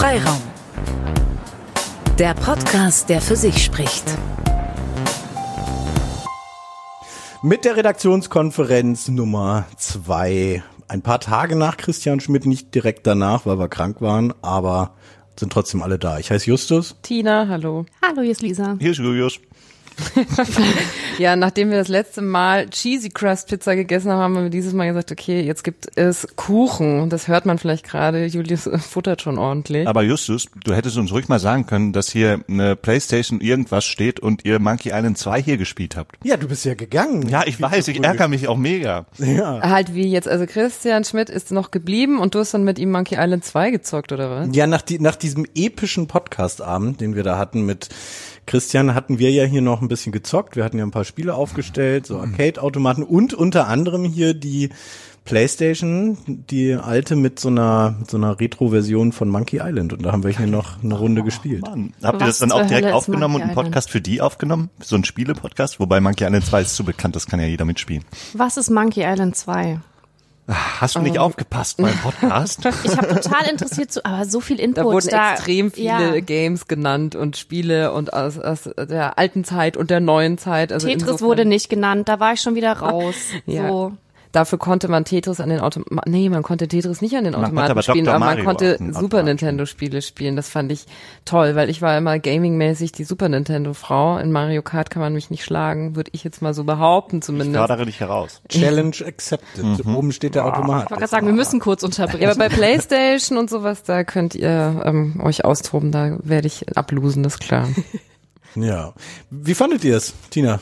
Freiraum. Der Podcast, der für sich spricht. Mit der Redaktionskonferenz Nummer zwei. Ein paar Tage nach Christian Schmidt, nicht direkt danach, weil wir krank waren, aber sind trotzdem alle da. Ich heiße Justus. Tina, hallo. Hallo, hier ist Lisa. Hier ist Julius. ja, nachdem wir das letzte Mal Cheesy Crust Pizza gegessen haben, haben wir dieses Mal gesagt, okay, jetzt gibt es Kuchen. Und das hört man vielleicht gerade. Julius futtert schon ordentlich. Aber Justus, du hättest uns ruhig mal sagen können, dass hier eine Playstation irgendwas steht und ihr Monkey Island 2 hier gespielt habt. Ja, du bist ja gegangen. Ja, ich weiß, ich ärgere mich auch mega. Ja. Halt wie jetzt, also Christian Schmidt ist noch geblieben und du hast dann mit ihm Monkey Island 2 gezockt, oder was? Ja, nach, die, nach diesem epischen Podcast-Abend, den wir da hatten mit Christian hatten wir ja hier noch ein bisschen gezockt. Wir hatten ja ein paar Spiele aufgestellt, so Arcade-Automaten und unter anderem hier die PlayStation, die alte mit so einer mit so einer Retro-Version von Monkey Island und da haben wir hier noch eine Runde oh, gespielt. Mann. Habt ihr das dann auch direkt aufgenommen und einen Podcast für die aufgenommen? So ein Spiele-Podcast? Wobei Monkey Island 2 ist zu bekannt, das kann ja jeder mitspielen. Was ist Monkey Island 2? Hast du nicht um, aufgepasst beim Podcast? Ich habe total interessiert zu, aber so viel Input. Da wurden da, extrem viele ja. Games genannt und Spiele und aus, aus der alten Zeit und der neuen Zeit. Also Tetris insofern. wurde nicht genannt, da war ich schon wieder raus. ja. So. Dafür konnte man Tetris an den Automaten, nee, man konnte Tetris nicht an den Automaten aber spielen, aber man konnte Super Nintendo Spiele spielen. Das fand ich toll, weil ich war immer gamingmäßig die Super Nintendo Frau. In Mario Kart kann man mich nicht schlagen, würde ich jetzt mal so behaupten zumindest. Ich fordere dich heraus. Challenge accepted. Mhm. Oben steht der Automat. Ich wollte gerade sagen, wir müssen kurz unterbrechen. Ja, aber bei Playstation und sowas, da könnt ihr ähm, euch austoben, da werde ich ablosen, das ist klar. ja. Wie fandet ihr es, Tina?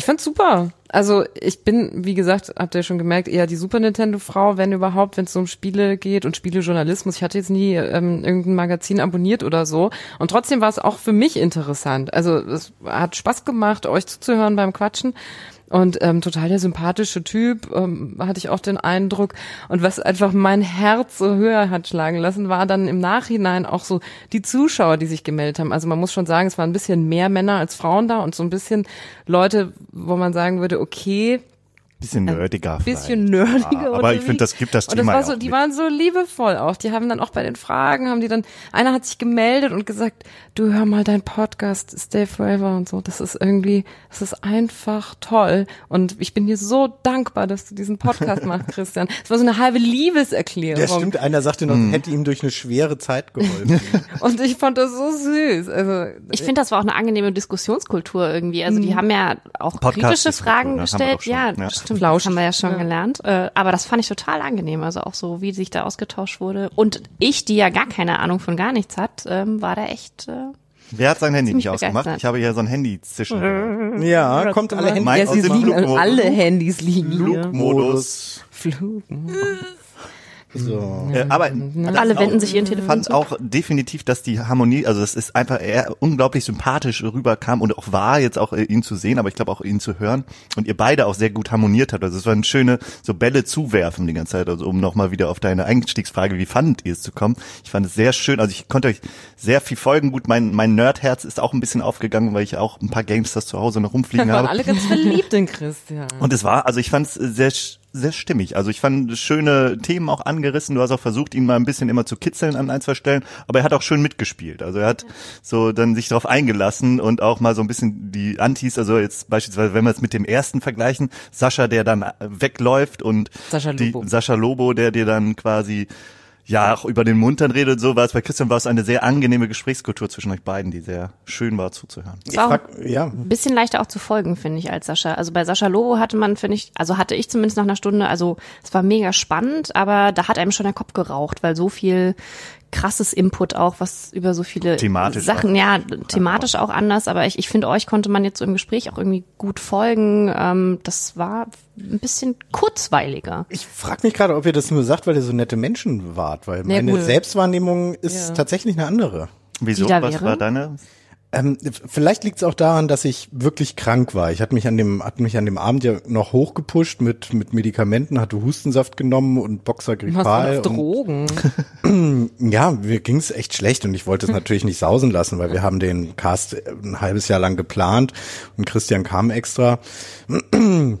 Ich fand's super. Also ich bin, wie gesagt, habt ihr schon gemerkt, eher die Super Nintendo-Frau, wenn überhaupt, wenn es um Spiele geht und Spielejournalismus. Ich hatte jetzt nie ähm, irgendein Magazin abonniert oder so. Und trotzdem war es auch für mich interessant. Also es hat Spaß gemacht, euch zuzuhören beim Quatschen. Und ähm, total der sympathische Typ, ähm, hatte ich auch den Eindruck. Und was einfach mein Herz so höher hat schlagen lassen, war dann im Nachhinein auch so die Zuschauer, die sich gemeldet haben. Also man muss schon sagen, es waren ein bisschen mehr Männer als Frauen da und so ein bisschen Leute, wo man sagen würde, okay, Bisschen nerdiger. Ein bisschen nerdiger. Ja, aber ich finde, das gibt das und Thema. Das war so, die waren so liebevoll auch. Die haben dann auch bei den Fragen, haben die dann, einer hat sich gemeldet und gesagt, du hör mal dein Podcast, Stay Forever und so. Das ist irgendwie, das ist einfach toll. Und ich bin dir so dankbar, dass du diesen Podcast machst, Christian. Es war so eine halbe Liebeserklärung. Ja, stimmt. Einer sagte noch, hm. hätte ihm durch eine schwere Zeit geholfen. und ich fand das so süß. Also, ich finde, das war auch eine angenehme Diskussionskultur irgendwie. Also die hm. haben ja auch Podcast kritische Fragen gestellt. Ja, ja, stimmt. Flausch. Haben wir ja schon ja. gelernt. Äh, aber das fand ich total angenehm. Also auch so, wie sich da ausgetauscht wurde. Und ich, die ja gar keine Ahnung von gar nichts hat, ähm, war da echt. Äh, Wer hat sein Handy nicht ausgemacht? Ich habe hier so ein Handy zischen. Ja, kommt alle Handys. Ja, sie liegen, alle Handys liegen. Flugmodus. Flugmodus. So. Äh, aber alle wenden sich ihren Telefon. Ich fand auch definitiv, dass die Harmonie, also das ist einfach eher unglaublich sympathisch rüberkam und auch war jetzt auch äh, ihn zu sehen, aber ich glaube auch ihn zu hören und ihr beide auch sehr gut harmoniert habt. Also es war eine schöne so Bälle zuwerfen die ganze Zeit, also um nochmal wieder auf deine Einstiegsfrage, wie fandet ihr es zu kommen? Ich fand es sehr schön, also ich konnte euch sehr viel folgen. Gut, mein mein Nerdherz ist auch ein bisschen aufgegangen, weil ich auch ein paar Games das zu Hause noch rumfliegen Wir waren habe. alle ganz verliebt in Christian. Und es war, also ich fand es sehr sehr stimmig. Also ich fand schöne Themen auch angerissen. Du hast auch versucht, ihn mal ein bisschen immer zu kitzeln an ein, zwei Stellen, aber er hat auch schön mitgespielt. Also er hat so dann sich darauf eingelassen und auch mal so ein bisschen die Antis, also jetzt beispielsweise, wenn wir es mit dem ersten vergleichen, Sascha, der dann wegläuft und Sascha Lobo, die, Sascha Lobo der dir dann quasi ja, auch über den Mund dann redet so war es bei Christian war es eine sehr angenehme Gesprächskultur zwischen euch beiden, die sehr schön war zuzuhören. Es war frag, ja. ein bisschen leichter auch zu folgen, finde ich, als Sascha. Also bei Sascha Lobo hatte man, finde ich, also hatte ich zumindest nach einer Stunde, also es war mega spannend, aber da hat einem schon der Kopf geraucht, weil so viel krasses Input auch, was über so viele thematisch Sachen, auch. ja, thematisch auch anders, aber ich, ich finde, euch konnte man jetzt so im Gespräch auch irgendwie gut folgen. Ähm, das war ein bisschen kurzweiliger. Ich frage mich gerade, ob ihr das nur sagt, weil ihr so nette Menschen wart, weil meine ja, Selbstwahrnehmung ist ja. tatsächlich eine andere. Wieso? Was wäre? war deine? Ähm, vielleicht liegt es auch daran, dass ich wirklich krank war. Ich hatte mich an dem, hatte mich an dem Abend ja noch hochgepusht mit mit Medikamenten, hatte Hustensaft genommen und Boxer Grippal. Drogen. ja, mir ging es echt schlecht und ich wollte es natürlich nicht sausen lassen, weil wir haben den Cast ein halbes Jahr lang geplant und Christian kam extra.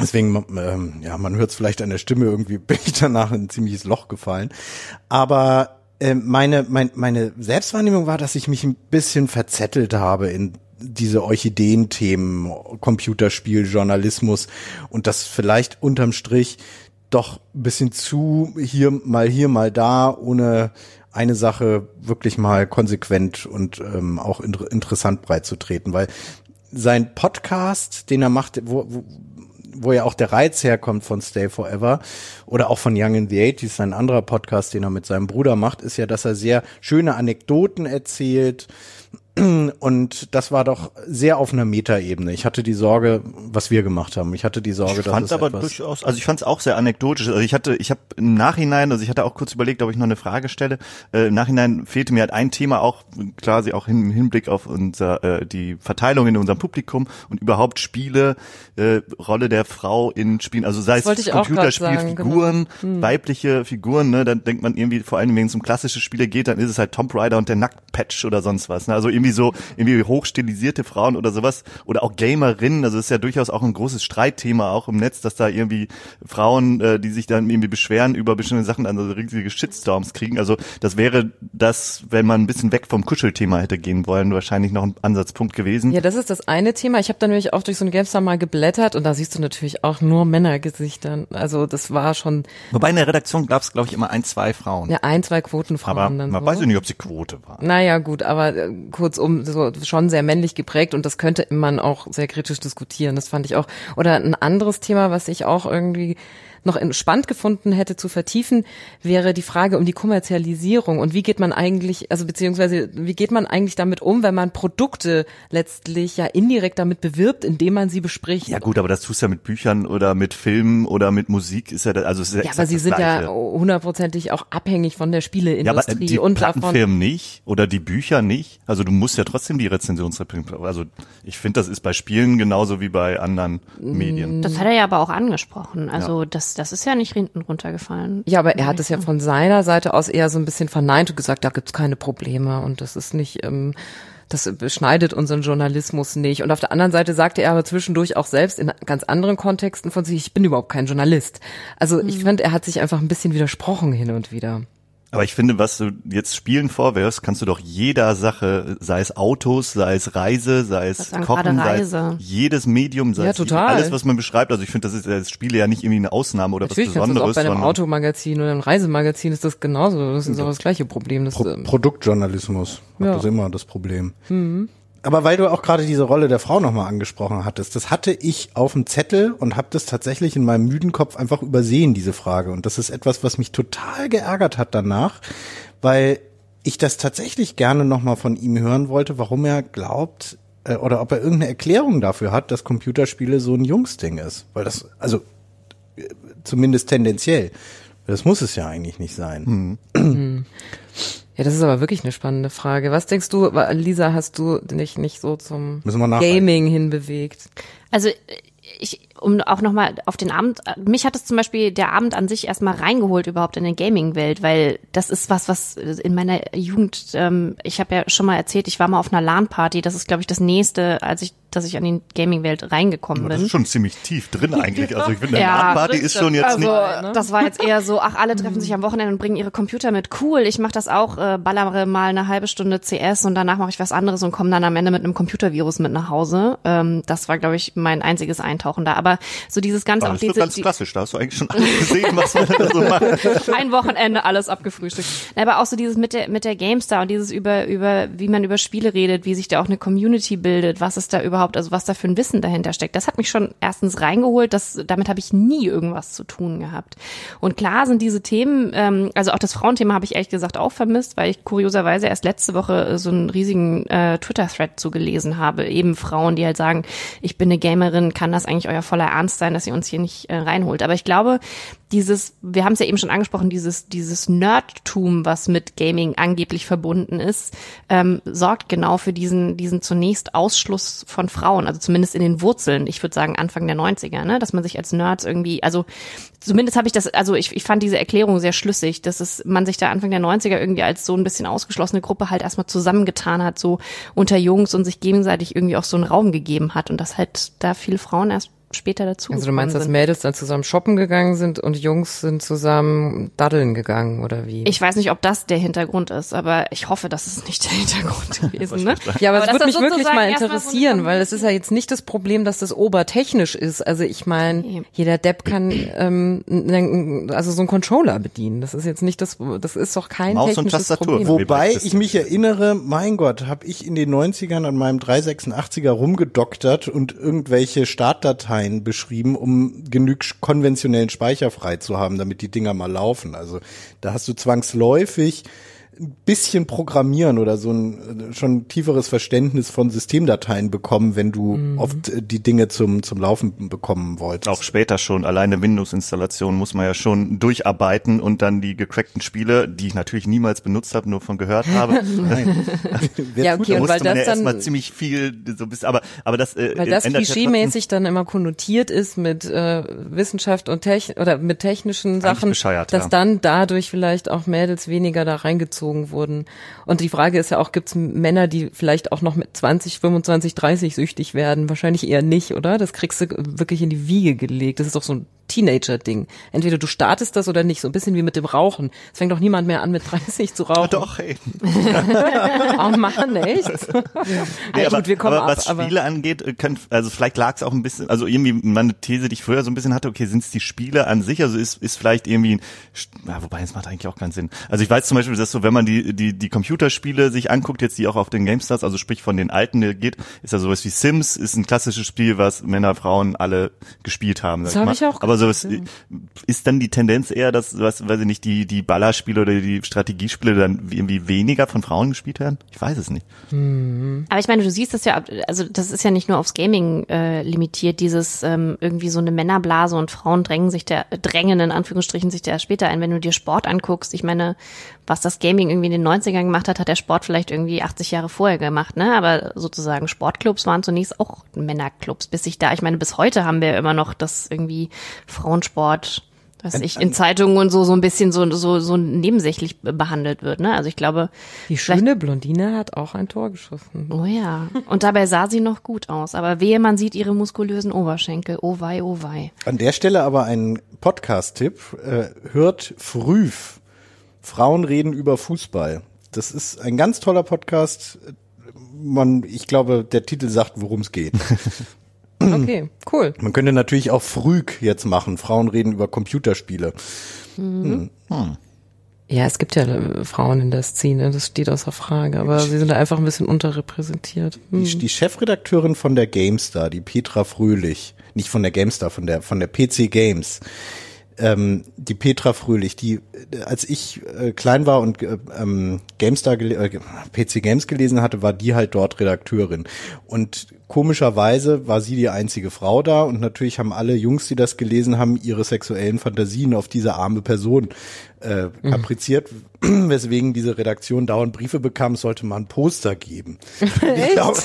Deswegen, ähm, ja, man hört es vielleicht an der Stimme, irgendwie bin ich danach in ein ziemliches Loch gefallen. Aber äh, meine, mein, meine Selbstwahrnehmung war, dass ich mich ein bisschen verzettelt habe in diese Orchideen-Themen, Computerspiel, Journalismus und das vielleicht unterm Strich doch ein bisschen zu hier mal hier mal da, ohne eine Sache wirklich mal konsequent und ähm, auch inter interessant breit zu treten, weil sein Podcast, den er macht, wo, wo, wo ja auch der Reiz herkommt von Stay Forever oder auch von Young in the 80s, sein anderer Podcast, den er mit seinem Bruder macht, ist ja, dass er sehr schöne Anekdoten erzählt, und das war doch sehr auf einer Metaebene. Ich hatte die Sorge, was wir gemacht haben. Ich hatte die Sorge, ich fand dass es aber durchaus, also ich fand es auch sehr anekdotisch. Also ich hatte, ich habe im Nachhinein, also ich hatte auch kurz überlegt, ob ich noch eine Frage stelle. Äh, Im Nachhinein fehlte mir halt ein Thema auch, klar, sie auch im Hinblick auf unser äh, die Verteilung in unserem Publikum und überhaupt Spiele, äh, Rolle der Frau in Spielen, also sei es Computerspielfiguren, genau. hm. weibliche Figuren, ne, dann denkt man irgendwie vor allem, wenn es um klassische Spiele geht, dann ist es halt Tomb Raider und der Nacktpatch oder sonst was. Ne? Also irgendwie irgendwie so irgendwie hochstilisierte Frauen oder sowas oder auch Gamerinnen, also ist ja durchaus auch ein großes Streitthema auch im Netz, dass da irgendwie Frauen, äh, die sich dann irgendwie beschweren über bestimmte Sachen, also riesige Shitstorms kriegen. Also das wäre das, wenn man ein bisschen weg vom Kuschelthema hätte gehen wollen, wahrscheinlich noch ein Ansatzpunkt gewesen. Ja, das ist das eine Thema. Ich habe dann nämlich auch durch so ein GameStar mal geblättert und da siehst du natürlich auch nur Männergesichter. Also das war schon. Wobei in der Redaktion gab es, glaube ich, immer ein, zwei Frauen. Ja, ein, zwei Quotenfrauen. Aber man so. weiß ja nicht, ob sie Quote war. Naja, gut, aber äh, kurzum so schon sehr männlich geprägt und das könnte man auch sehr kritisch diskutieren. Das fand ich auch. Oder ein anderes Thema, was ich auch irgendwie noch spannend gefunden hätte zu vertiefen, wäre die Frage um die Kommerzialisierung und wie geht man eigentlich, also beziehungsweise wie geht man eigentlich damit um, wenn man Produkte letztlich ja indirekt damit bewirbt, indem man sie bespricht. Ja gut, aber das tust du ja mit Büchern oder mit Filmen oder mit Musik ist ja, also ist ja, ja aber sie sind Gleiche. ja hundertprozentig auch abhängig von der Spieleindustrie ja, aber die und Plattenfirmen nicht oder die Bücher nicht. Also du musst ja trotzdem die Rezensionsrepublik. Also ich finde, das ist bei Spielen genauso wie bei anderen Medien. Das hat er ja aber auch angesprochen. Also ja. das das ist ja nicht hinten runtergefallen. Ja, aber er hat es ja von seiner Seite aus eher so ein bisschen verneint und gesagt, da gibt's keine Probleme und das ist nicht, ähm, das beschneidet unseren Journalismus nicht. Und auf der anderen Seite sagte er aber zwischendurch auch selbst in ganz anderen Kontexten von sich, ich bin überhaupt kein Journalist. Also ich mhm. finde, er hat sich einfach ein bisschen widersprochen hin und wieder. Aber ich finde, was du jetzt Spielen vorwirfst, kannst du doch jeder Sache, sei es Autos, sei es Reise, sei es Kochen, sei es jedes Medium, sei ja, es alles, was man beschreibt. Also ich finde, das ist das Spiele ja nicht irgendwie eine Ausnahme oder Natürlich was Besonderes. Natürlich, auch bei einem Automagazin oder einem Reisemagazin ist das genauso. Das ist auch das gleiche Problem. Das, Pro Produktjournalismus ja. hat das immer das Problem. Mhm. Aber weil du auch gerade diese Rolle der Frau nochmal angesprochen hattest, das hatte ich auf dem Zettel und habe das tatsächlich in meinem müden Kopf einfach übersehen, diese Frage. Und das ist etwas, was mich total geärgert hat danach, weil ich das tatsächlich gerne nochmal von ihm hören wollte, warum er glaubt, äh, oder ob er irgendeine Erklärung dafür hat, dass Computerspiele so ein Jungsding ist. Weil das, also äh, zumindest tendenziell. Das muss es ja eigentlich nicht sein. Mhm. Ja, das ist aber wirklich eine spannende Frage. Was denkst du, Lisa, hast du dich nicht so zum Gaming hinbewegt? Also ich, um auch nochmal auf den Abend, mich hat es zum Beispiel der Abend an sich erstmal reingeholt überhaupt in die Gaming-Welt, weil das ist was, was in meiner Jugend, ähm, ich habe ja schon mal erzählt, ich war mal auf einer LAN-Party, das ist, glaube ich, das nächste, als ich, dass ich an die Gaming-Welt reingekommen bin. Das ist schon ziemlich tief drin eigentlich. Also ich finde, eine ja, LAN-Party ist schon jetzt also, nicht. Ne? Das war jetzt eher so, ach, alle treffen sich am Wochenende und bringen ihre Computer mit. Cool, ich mache das auch, äh, ballere mal eine halbe Stunde CS und danach mache ich was anderes und komme dann am Ende mit einem Computervirus mit nach Hause. Ähm, das war, glaube ich, mein einziges Eintauchen da. Aber so dieses ganze aber auch diese, ganz klassisch, da hast du eigentlich schon alles gesehen, was man da so macht. Ein Wochenende alles abgefrühstückt. Aber auch so dieses mit der mit der GameStar und dieses über über wie man über Spiele redet, wie sich da auch eine Community bildet, was ist da überhaupt, also was da für ein Wissen dahinter steckt. Das hat mich schon erstens reingeholt, das damit habe ich nie irgendwas zu tun gehabt. Und klar sind diese Themen, ähm, also auch das Frauenthema habe ich ehrlich gesagt auch vermisst, weil ich kurioserweise erst letzte Woche so einen riesigen äh, Twitter-Thread zugelesen habe, eben Frauen, die halt sagen, ich bin eine Gamerin, kann das eigentlich euer voller Ernst sein, dass ihr uns hier nicht äh, reinholt. Aber ich glaube, dieses, wir haben es ja eben schon angesprochen, dieses, dieses Nerdtum, was mit Gaming angeblich verbunden ist, ähm, sorgt genau für diesen, diesen zunächst Ausschluss von Frauen, also zumindest in den Wurzeln, ich würde sagen Anfang der 90er, ne, dass man sich als Nerds irgendwie, also zumindest habe ich das, also ich, ich fand diese Erklärung sehr schlüssig, dass es, man sich da Anfang der 90er irgendwie als so ein bisschen ausgeschlossene Gruppe halt erstmal zusammengetan hat, so unter Jungs und sich gegenseitig irgendwie auch so einen Raum gegeben hat und dass halt da viele Frauen erst später dazu. Also du meinst, sind. dass Mädels dann zusammen shoppen gegangen sind und Jungs sind zusammen daddeln gegangen oder wie? Ich weiß nicht, ob das der Hintergrund ist, aber ich hoffe, das ist nicht der Hintergrund gewesen. Ne? Ja, aber, aber das würde mich wirklich mal interessieren, so weil es ist ja jetzt nicht das Problem, dass das obertechnisch ist. Also ich meine, jeder Depp kann ähm, also so einen Controller bedienen. Das ist jetzt nicht das, das ist doch kein Maus technisches Problem. Wobei ich mich erinnere, mein Gott, habe ich in den 90ern an meinem 386er rumgedoktert und irgendwelche Startdateien beschrieben, um genug konventionellen Speicher frei zu haben, damit die Dinger mal laufen. Also da hast du zwangsläufig ein bisschen programmieren oder so ein schon tieferes Verständnis von Systemdateien bekommen, wenn du mhm. oft äh, die Dinge zum zum Laufen bekommen wolltest. Auch später schon. Alleine Windows-Installation muss man ja schon durcharbeiten und dann die gecrackten Spiele, die ich natürlich niemals benutzt habe, nur von gehört habe. Nein. ja, okay, da musste weil man das ja erstmal ziemlich viel so bis, aber aber das äh, weil das klischeemäßig dann immer konnotiert ist mit äh, Wissenschaft und Technik oder mit technischen Sachen, dass ja. dann dadurch vielleicht auch Mädels weniger da reingezogen erzogen wurden. Und die Frage ist ja auch, gibt es Männer, die vielleicht auch noch mit 20, 25, 30 süchtig werden? Wahrscheinlich eher nicht, oder? Das kriegst du wirklich in die Wiege gelegt. Das ist doch so ein Teenager-Ding. Entweder du startest das oder nicht, so ein bisschen wie mit dem Rauchen. Es fängt doch niemand mehr an, mit 30 zu rauchen. doch, ey. oh Mann, echt? nee, aber, gut, wir kommen aber ab, was Spiele angeht, äh, können, also vielleicht lag es auch ein bisschen, also irgendwie meine These, die ich früher so ein bisschen hatte, okay, sind es die Spiele an sich, also ist, ist vielleicht irgendwie, ja, wobei, es macht eigentlich auch keinen Sinn. Also ich weiß zum Beispiel, dass so, wenn man die, die, die Computerspiele sich anguckt, jetzt die auch auf den GameStars, also sprich von den alten geht, ist ja sowas wie Sims, ist ein klassisches Spiel, was Männer, Frauen alle gespielt haben. Das habe ich auch aber so was, ist dann die Tendenz eher, dass, was, weiß ich nicht, die, die Ballerspiele oder die Strategiespiele dann irgendwie weniger von Frauen gespielt werden? Ich weiß es nicht. Mhm. Aber ich meine, du siehst das ja, also das ist ja nicht nur aufs Gaming äh, limitiert, dieses ähm, irgendwie so eine Männerblase und Frauen drängen sich der, drängen in Anführungsstrichen sich der später ein. Wenn du dir Sport anguckst, ich meine, was das Gaming irgendwie in den 90ern gemacht hat, hat der Sport vielleicht irgendwie 80 Jahre vorher gemacht, ne? Aber sozusagen Sportclubs waren zunächst auch Männerclubs, bis sich da, ich meine, bis heute haben wir immer noch das irgendwie Frauensport dass ich in Zeitungen und so so ein bisschen so so so nebensächlich behandelt wird, ne? Also ich glaube, die schöne Blondine hat auch ein Tor geschossen. Oh ja, und dabei sah sie noch gut aus, aber wehe man sieht ihre muskulösen Oberschenkel. Oh wei, oh wei. An der Stelle aber ein Podcast Tipp, äh, hört früh Frauen reden über Fußball. Das ist ein ganz toller Podcast. Man, ich glaube, der Titel sagt, worum es geht. Okay, cool. Man könnte natürlich auch Früg jetzt machen. Frauen reden über Computerspiele. Mhm. Hm. Ja, es gibt ja äh, Frauen in der Szene, das steht außer Frage, aber sie sind einfach ein bisschen unterrepräsentiert. Hm. Die, die, Chefredakteurin von der GameStar, die Petra Fröhlich, nicht von der GameStar, von der von der PC Games, ähm, die Petra Fröhlich, die, äh, als ich äh, klein war und äh, ähm, GameStar, äh, PC Games gelesen hatte, war die halt dort Redakteurin. Und komischerweise war sie die einzige Frau da und natürlich haben alle Jungs, die das gelesen haben, ihre sexuellen Fantasien auf diese arme Person äh, kapriziert, mhm. weswegen diese Redaktion dauernd Briefe bekam, sollte man Poster geben. ich glaub,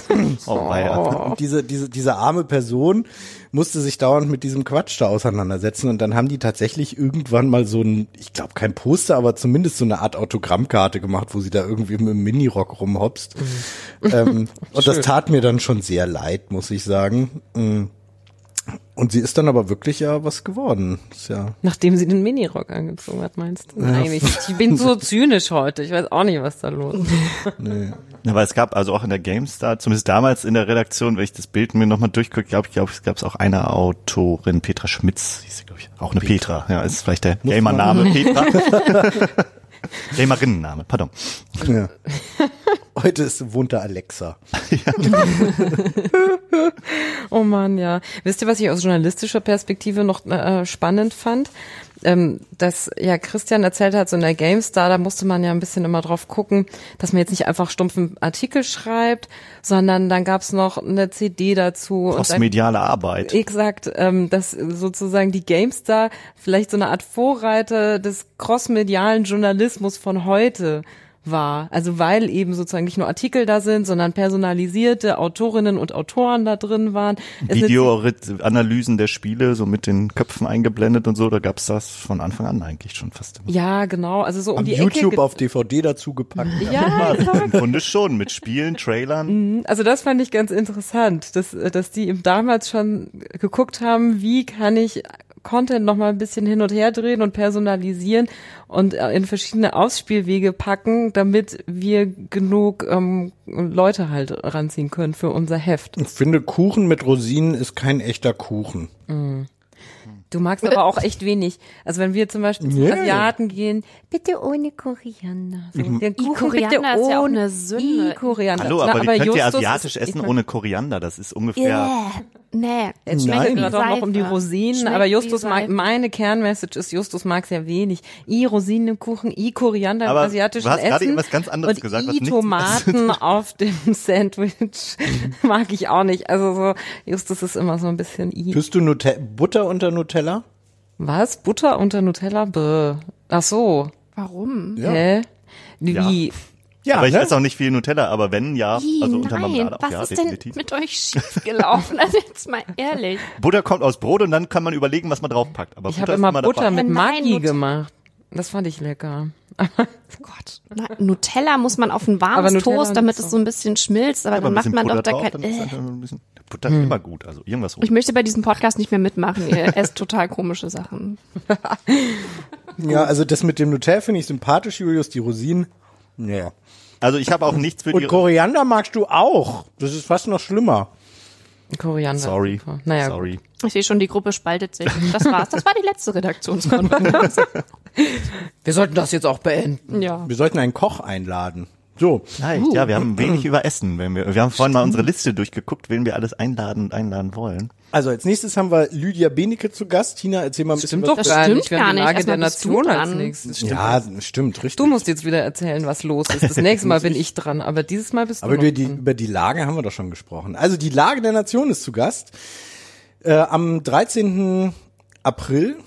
oh, oh. diese, diese, diese arme Person musste sich dauernd mit diesem Quatsch da auseinandersetzen und dann haben die tatsächlich irgendwann mal so ein, ich glaube kein Poster, aber zumindest so eine Art Autogrammkarte gemacht, wo sie da irgendwie mit dem Minirock rumhopst. Mhm. Ähm, und das tat mir dann schon sehr leid, muss ich sagen. Mhm. Und sie ist dann aber wirklich ja was geworden. Ist ja Nachdem sie den Minirock angezogen hat, meinst du? Ja. Eigentlich. Ich bin so zynisch heute. Ich weiß auch nicht, was da los ist. Nee. Weil es gab also auch in der GameStar, zumindest damals in der Redaktion, wenn ich das Bild mir nochmal durchgucke, glaube ich, glaube es gab auch eine Autorin, Petra Schmitz, hieß sie, glaube ich. Auch eine Petra. Petra. Ja, ist vielleicht der Gamer-Name Petra. Gamerinnenname, pardon. Ja. Heute ist, da Alexa. Ja. oh man, ja. Wisst ihr, was ich aus journalistischer Perspektive noch äh, spannend fand? ähm, dass ja Christian erzählt hat, so in der GameStar, da musste man ja ein bisschen immer drauf gucken, dass man jetzt nicht einfach stumpfen Artikel schreibt, sondern dann gab's noch eine CD dazu. Postmediale Arbeit. Exakt, ähm, dass sozusagen die GameStar vielleicht so eine Art Vorreiter des crossmedialen Journalismus von heute war. Also weil eben sozusagen nicht nur Artikel da sind, sondern personalisierte Autorinnen und Autoren da drin waren. Videoanalysen der Spiele, so mit den Köpfen eingeblendet und so, da gab's das von Anfang an eigentlich schon fast immer. Ja, genau. Also so um Am die YouTube Ecke auf DVD dazu gepackt. Ja, Im Grunde schon, mit Spielen, Trailern. Mhm. Also das fand ich ganz interessant, dass, dass die eben damals schon geguckt haben, wie kann ich Content noch mal ein bisschen hin und her drehen und personalisieren und äh, in verschiedene Ausspielwege packen, damit wir genug ähm, Leute halt ranziehen können für unser Heft. Ich finde, Kuchen mit Rosinen ist kein echter Kuchen. Mm. Du magst aber auch echt wenig. Also wenn wir zum Beispiel zu yeah. Asiaten gehen, bitte ohne Koriander. So, mhm. den Kuchen Koriander bitte ist ja auch eine Sünde. Koriander. Hallo, aber, Na, aber könnt ihr asiatisch essen ohne Koriander? Das ist ungefähr... Yeah. Nee, es schmeckt gerade auch noch um die Rosinen, schmeckt aber Justus mag, meine Kernmessage ist, Justus mag sehr wenig. I Rosinenkuchen, I Koriander aber im asiatischen du hast Essen. gerade was ganz anderes und gesagt. I Tomaten auf dem Sandwich mag ich auch nicht. Also so, Justus ist immer so ein bisschen I. Tust du Nute Butter unter Nutella? Was? Butter unter Nutella? Bäh. Ach so. Warum? Ja. Hä? Wie? Ja. Ja, aber ich ne? esse auch nicht viel Nutella, aber wenn, ja, also unter Marmelade auch, was ja, ist definitiv. denn mit euch schiefgelaufen? Also jetzt mal ehrlich. Butter kommt aus Brot und dann kann man überlegen, was man draufpackt. Aber ich habe immer, immer Butter mit Maggi gemacht. Das fand ich lecker. Gott. Na, Nutella muss man auf ein warmes Toast, damit es so ein bisschen schmilzt, aber, ja, dann macht man doch da kein. Äh. Butter ist hm. immer gut, also irgendwas. Ich möchte bei diesem Podcast nicht mehr mitmachen. Ihr esst total komische Sachen. ja, also das mit dem Nutella finde ich sympathisch, Julius. Die Rosinen, ja. Also ich habe auch nichts für Und die. Koriander magst du auch. Das ist fast noch schlimmer. Koriander. Sorry. Naja. Sorry. Ich sehe schon, die Gruppe spaltet sich. Das war's. Das war die letzte Redaktionskonferenz. Wir sollten das jetzt auch beenden. Ja. Wir sollten einen Koch einladen. So. Leicht, uh. ja, wir haben wenig über Essen. Wenn wir, wir haben vorhin mal unsere Liste durchgeguckt, wen wir alles einladen und einladen wollen. Also als nächstes haben wir Lydia Benecke zu Gast. Tina, erzähl mal ein bisschen stimmt was. Doch das stimmt gar gar nicht. Lage der Nation als nächstes. Stimmt ja, stimmt, richtig. Du musst jetzt wieder erzählen, was los ist. Das nächste Mal bin ich dran, aber dieses Mal bist du Aber über die, dran. über die Lage haben wir doch schon gesprochen. Also die Lage der Nation ist zu Gast. Äh, am 13. April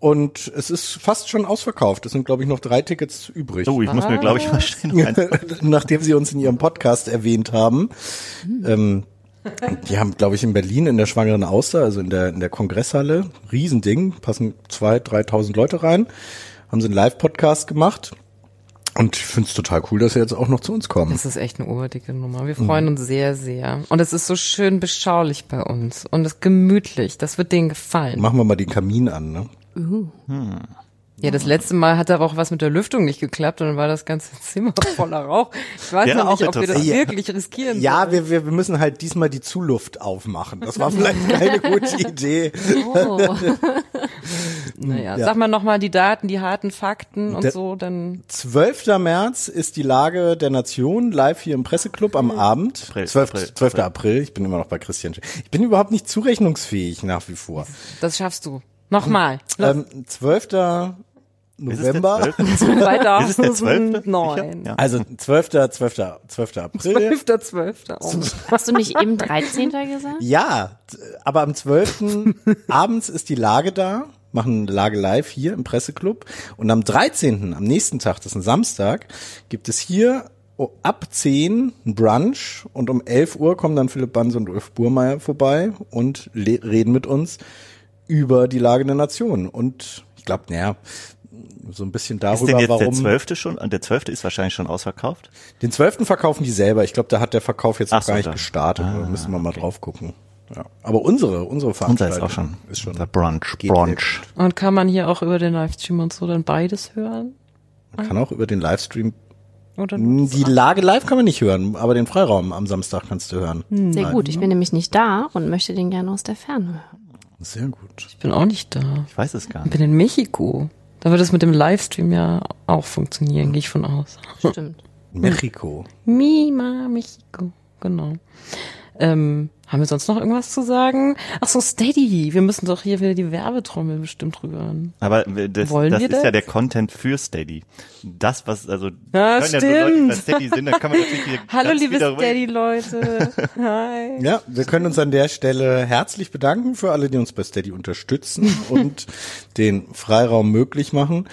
und es ist fast schon ausverkauft. Es sind, glaube ich, noch drei Tickets übrig. Oh, ich muss mir, glaube ich, mal stehen. Nachdem Sie uns in Ihrem Podcast erwähnt haben. Ähm, die haben, glaube ich, in Berlin in der Schwangeren Auster, also in der, in der Kongresshalle, Riesending, passen zwei, dreitausend Leute rein, haben sie einen Live-Podcast gemacht. Und ich finde es total cool, dass sie jetzt auch noch zu uns kommen. Das ist echt eine urdicke Nummer. Wir freuen uns sehr, sehr. Und es ist so schön beschaulich bei uns. Und es ist gemütlich. Das wird denen gefallen. Machen wir mal den Kamin an, ne? Uh. Hm. Ja, das letzte Mal hat aber auch was mit der Lüftung nicht geklappt und dann war das ganze Zimmer voller Rauch. Ich weiß Ja, noch auch nicht, ob wir das wirklich riskieren Ja, sollen. wir, wir, wir müssen halt diesmal die Zuluft aufmachen. Das war vielleicht keine gute Idee. Oh. Naja, Ja. sag mal nochmal die Daten, die harten Fakten und Der- so, dann 12. März ist die Lage der Nation live hier im Presseclub am Abend. April, 12. April, 12. April. Ich bin immer noch bei Christian. Ich bin überhaupt nicht zurechnungsfähig nach wie vor. das schaffst du. Nochmal. Ähm, 12. November. 12.? Ist es der 12.? 2009. Ja. Also 12. 12. 12. April. 12.12. Oh. Hast du nicht eben 13. gesagt? Ja, aber am 12. abends ist die Lage da, machen Lage live hier im Presseclub und am 13., am nächsten Tag, das ist ein Samstag, gibt es hier oh, ab 10 ein Brunch und um 11 Uhr kommen dann Philipp Banse und Ulf Burmeier vorbei und reden mit uns über die Lage der Nation und ich glaube, naja, so ein bisschen Ist denn darüber, jetzt der warum. 12. schon? Und der 12. ist wahrscheinlich schon ausverkauft? Den 12. verkaufen die selber. Ich glaube, da hat der Verkauf jetzt noch Ach so, gar nicht da. gestartet. Ah, da müssen wir mal drauf gucken. Ja. Aber unsere, unsere Unser Veranstaltung ist auch schon. ist schon Der Brunch. Brunch. Und kann man hier auch über den Livestream und so dann beides hören? Man kann auch über den Livestream. Oder? Die Lage live kann man nicht hören, aber den Freiraum am Samstag kannst du hören. Sehr gut. Ich bin nämlich nicht da und möchte den gerne aus der Ferne hören. Sehr gut. Ich bin auch nicht da. Ich weiß es gar Ich nicht. bin in Mexiko. Da wird es mit dem Livestream ja auch funktionieren, gehe ich von aus. Stimmt. Mexiko. Mima, Mexiko. Genau. Ähm, haben wir sonst noch irgendwas zu sagen? Ach so, Steady. Wir müssen doch hier wieder die Werbetrommel bestimmt rühren. Aber das, Wollen das wir ist das? ja der Content für Steady. Das, was, also, Ja, können ja so Leute, die stimmt. bei Steady sind, da kann man natürlich hier Hallo, liebe Steady-Leute. Hi. Ja, wir können uns an der Stelle herzlich bedanken für alle, die uns bei Steady unterstützen und den Freiraum möglich machen.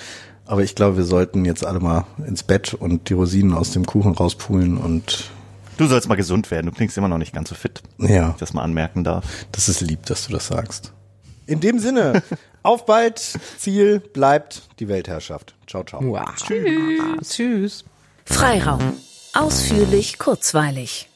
Aber ich glaube, wir sollten jetzt alle mal ins Bett und die Rosinen aus dem Kuchen rauspulen und Du sollst mal gesund werden. Du klingst immer noch nicht ganz so fit. Ja. Ich das mal anmerken darf. Das ist lieb, dass du das sagst. In dem Sinne, auf bald. Ziel bleibt die Weltherrschaft. Ciao, ciao. Wow. Tschüss. Tschüss. Freiraum. Ausführlich, kurzweilig.